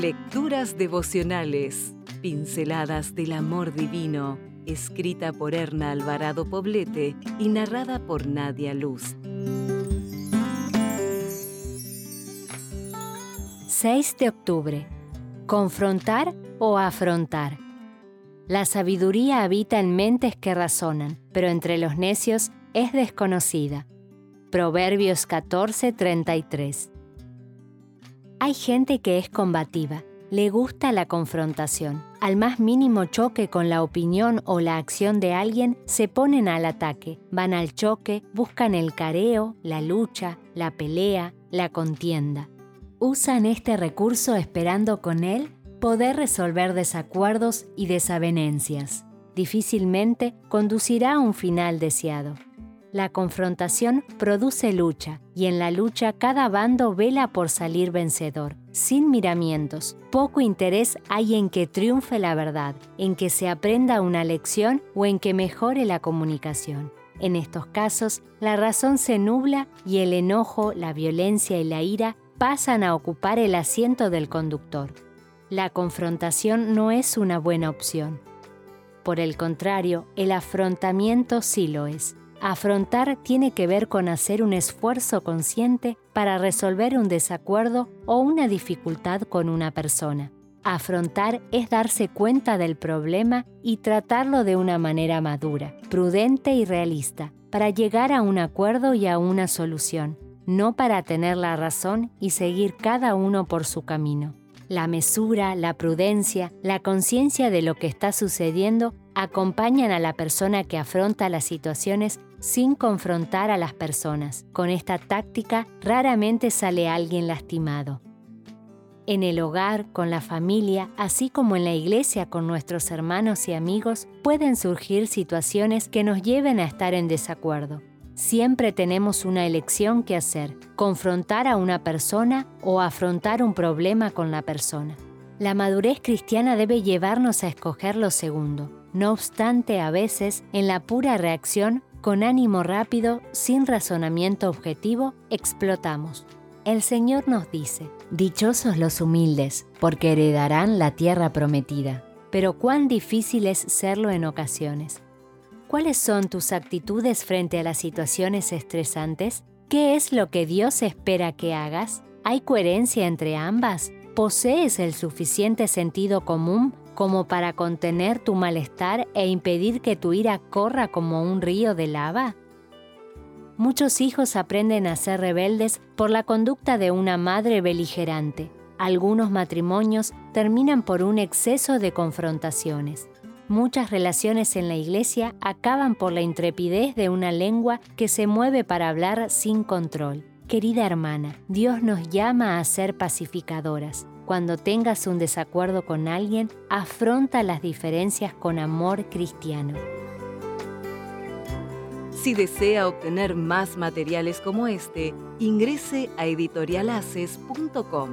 Lecturas devocionales, pinceladas del amor divino, escrita por Erna Alvarado Poblete y narrada por Nadia Luz. 6 de octubre. Confrontar o afrontar. La sabiduría habita en mentes que razonan, pero entre los necios es desconocida. Proverbios 14:33. Hay gente que es combativa, le gusta la confrontación. Al más mínimo choque con la opinión o la acción de alguien, se ponen al ataque, van al choque, buscan el careo, la lucha, la pelea, la contienda. Usan este recurso esperando con él poder resolver desacuerdos y desavenencias. Difícilmente conducirá a un final deseado. La confrontación produce lucha y en la lucha cada bando vela por salir vencedor, sin miramientos. Poco interés hay en que triunfe la verdad, en que se aprenda una lección o en que mejore la comunicación. En estos casos, la razón se nubla y el enojo, la violencia y la ira pasan a ocupar el asiento del conductor. La confrontación no es una buena opción. Por el contrario, el afrontamiento sí lo es Afrontar tiene que ver con hacer un esfuerzo consciente para resolver un desacuerdo o una dificultad con una persona. Afrontar es darse cuenta del problema y tratarlo de una manera madura, prudente y realista, para llegar a un acuerdo y a una solución, no para tener la razón y seguir cada uno por su camino. La mesura, la prudencia, la conciencia de lo que está sucediendo acompañan a la persona que afronta las situaciones sin confrontar a las personas. Con esta táctica raramente sale alguien lastimado. En el hogar, con la familia, así como en la iglesia con nuestros hermanos y amigos, pueden surgir situaciones que nos lleven a estar en desacuerdo. Siempre tenemos una elección que hacer, confrontar a una persona o afrontar un problema con la persona. La madurez cristiana debe llevarnos a escoger lo segundo. No obstante, a veces, en la pura reacción, con ánimo rápido, sin razonamiento objetivo, explotamos. El Señor nos dice, Dichosos los humildes, porque heredarán la tierra prometida. Pero cuán difícil es serlo en ocasiones. ¿Cuáles son tus actitudes frente a las situaciones estresantes? ¿Qué es lo que Dios espera que hagas? ¿Hay coherencia entre ambas? ¿Posees el suficiente sentido común como para contener tu malestar e impedir que tu ira corra como un río de lava? Muchos hijos aprenden a ser rebeldes por la conducta de una madre beligerante. Algunos matrimonios terminan por un exceso de confrontaciones. Muchas relaciones en la iglesia acaban por la intrepidez de una lengua que se mueve para hablar sin control. Querida hermana, Dios nos llama a ser pacificadoras. Cuando tengas un desacuerdo con alguien, afronta las diferencias con amor cristiano. Si desea obtener más materiales como este, ingrese a editorialaces.com.